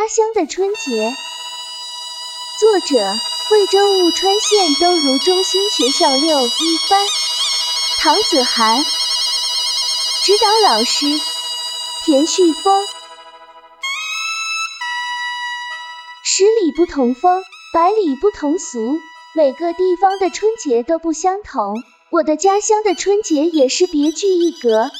家乡的春节，作者：贵州务川县都如中心学校六一班，唐子涵，指导老师：田旭峰。十里不同风，百里不同俗，每个地方的春节都不相同。我的家乡的春节也是别具一格。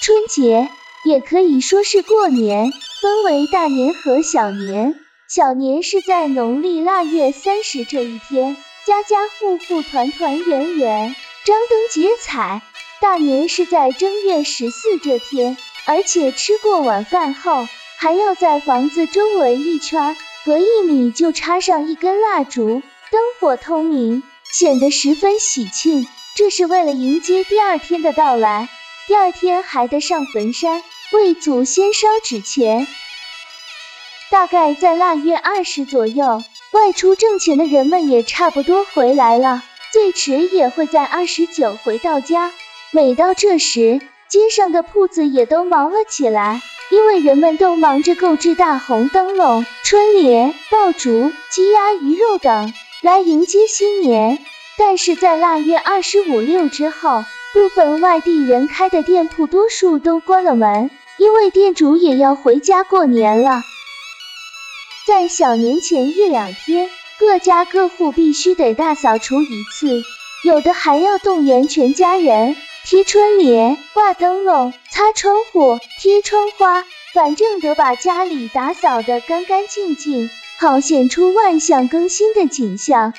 春节也可以说是过年，分为大年和小年。小年是在农历腊月三十这一天，家家户户团团圆圆，张灯结彩；大年是在正月十四这天，而且吃过晚饭后，还要在房子周围一圈，隔一米就插上一根蜡烛，灯火通明。显得十分喜庆，这是为了迎接第二天的到来。第二天还得上坟山为祖先烧纸钱。大概在腊月二十左右，外出挣钱的人们也差不多回来了，最迟也会在二十九回到家。每到这时，街上的铺子也都忙了起来，因为人们都忙着购置大红灯笼、春联、爆竹、鸡鸭鱼肉等。来迎接新年，但是在腊月二十五六之后，部分外地人开的店铺多数都关了门，因为店主也要回家过年了。在小年前一两天，各家各户必须得大扫除一次，有的还要动员全家人贴春联、挂灯笼、擦窗户、贴窗花，反正得把家里打扫得干干净净。好显出万象更新的景象。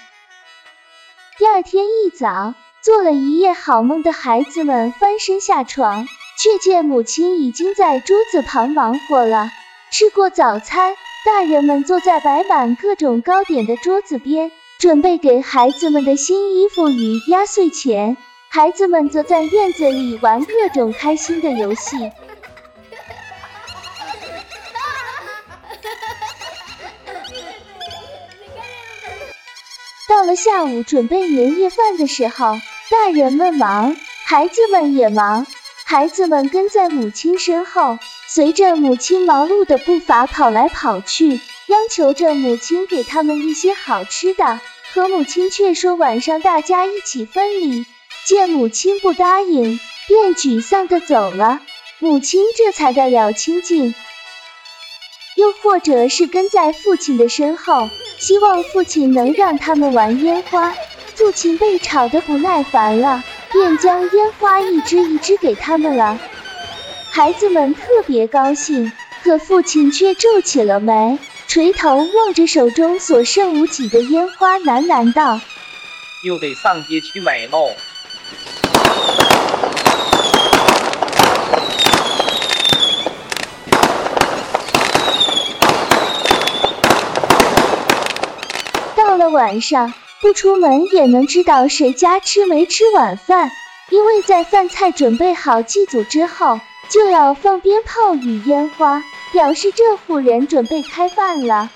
第二天一早，做了一夜好梦的孩子们翻身下床，却见母亲已经在桌子旁忙活了。吃过早餐，大人们坐在摆满各种糕点的桌子边，准备给孩子们的新衣服与压岁钱。孩子们则在院子里玩各种开心的游戏。到了下午准备年夜饭的时候，大人们忙，孩子们也忙。孩子们跟在母亲身后，随着母亲忙碌的步伐跑来跑去，央求着母亲给他们一些好吃的。可母亲却说晚上大家一起分离。见母亲不答应，便沮丧的走了。母亲这才得了清静。又或者是跟在父亲的身后。希望父亲能让他们玩烟花，父亲被吵得不耐烦了，便将烟花一支一支给他们了。孩子们特别高兴，可父亲却皱起了眉，垂头望着手中所剩无几的烟花，喃喃道：“又得上街去买喽。”到了晚上不出门也能知道谁家吃没吃晚饭，因为在饭菜准备好祭祖之后，就要放鞭炮与烟花，表示这户人准备开饭了。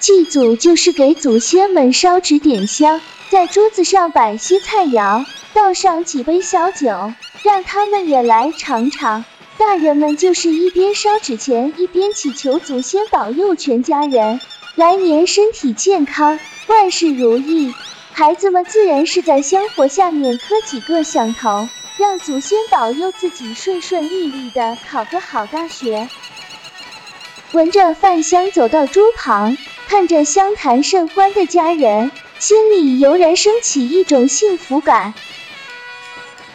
祭祖就是给祖先们烧纸点香，在桌子上摆些菜肴，倒上几杯小酒，让他们也来尝尝。大人们就是一边烧纸钱，一边祈求祖先保佑全家人。来年身体健康，万事如意。孩子们自然是在香火下面磕几个响头，让祖先保佑自己顺顺利利的考个好大学。闻着饭香走到桌旁，看着相谈甚欢的家人，心里油然升起一种幸福感。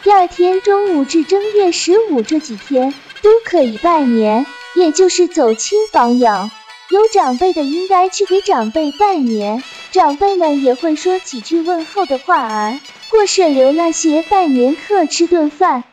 第二天中午至正月十五这几天都可以拜年，也就是走亲访友。有长辈的应该去给长辈拜年，长辈们也会说几句问候的话儿，或是留那些拜年客吃顿饭。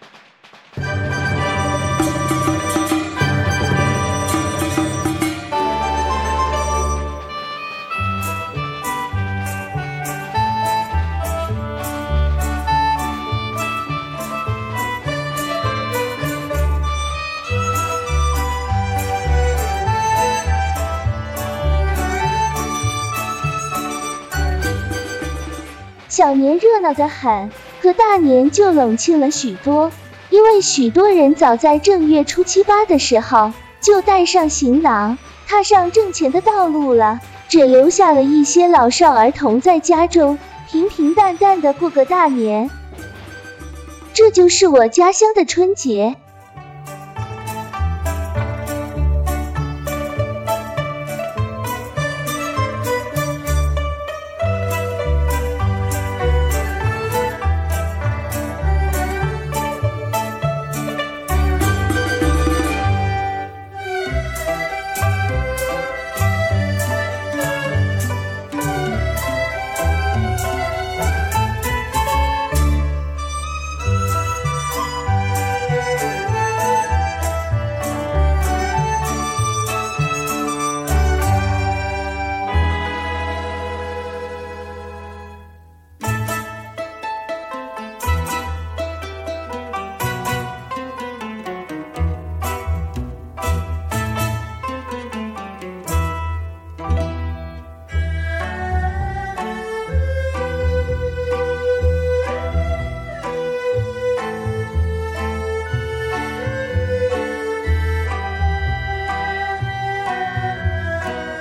小年热闹的很，可大年就冷清了许多，因为许多人早在正月初七八的时候就带上行囊，踏上挣钱的道路了。只留下了一些老少儿童在家中平平淡淡的过个大年。这就是我家乡的春节。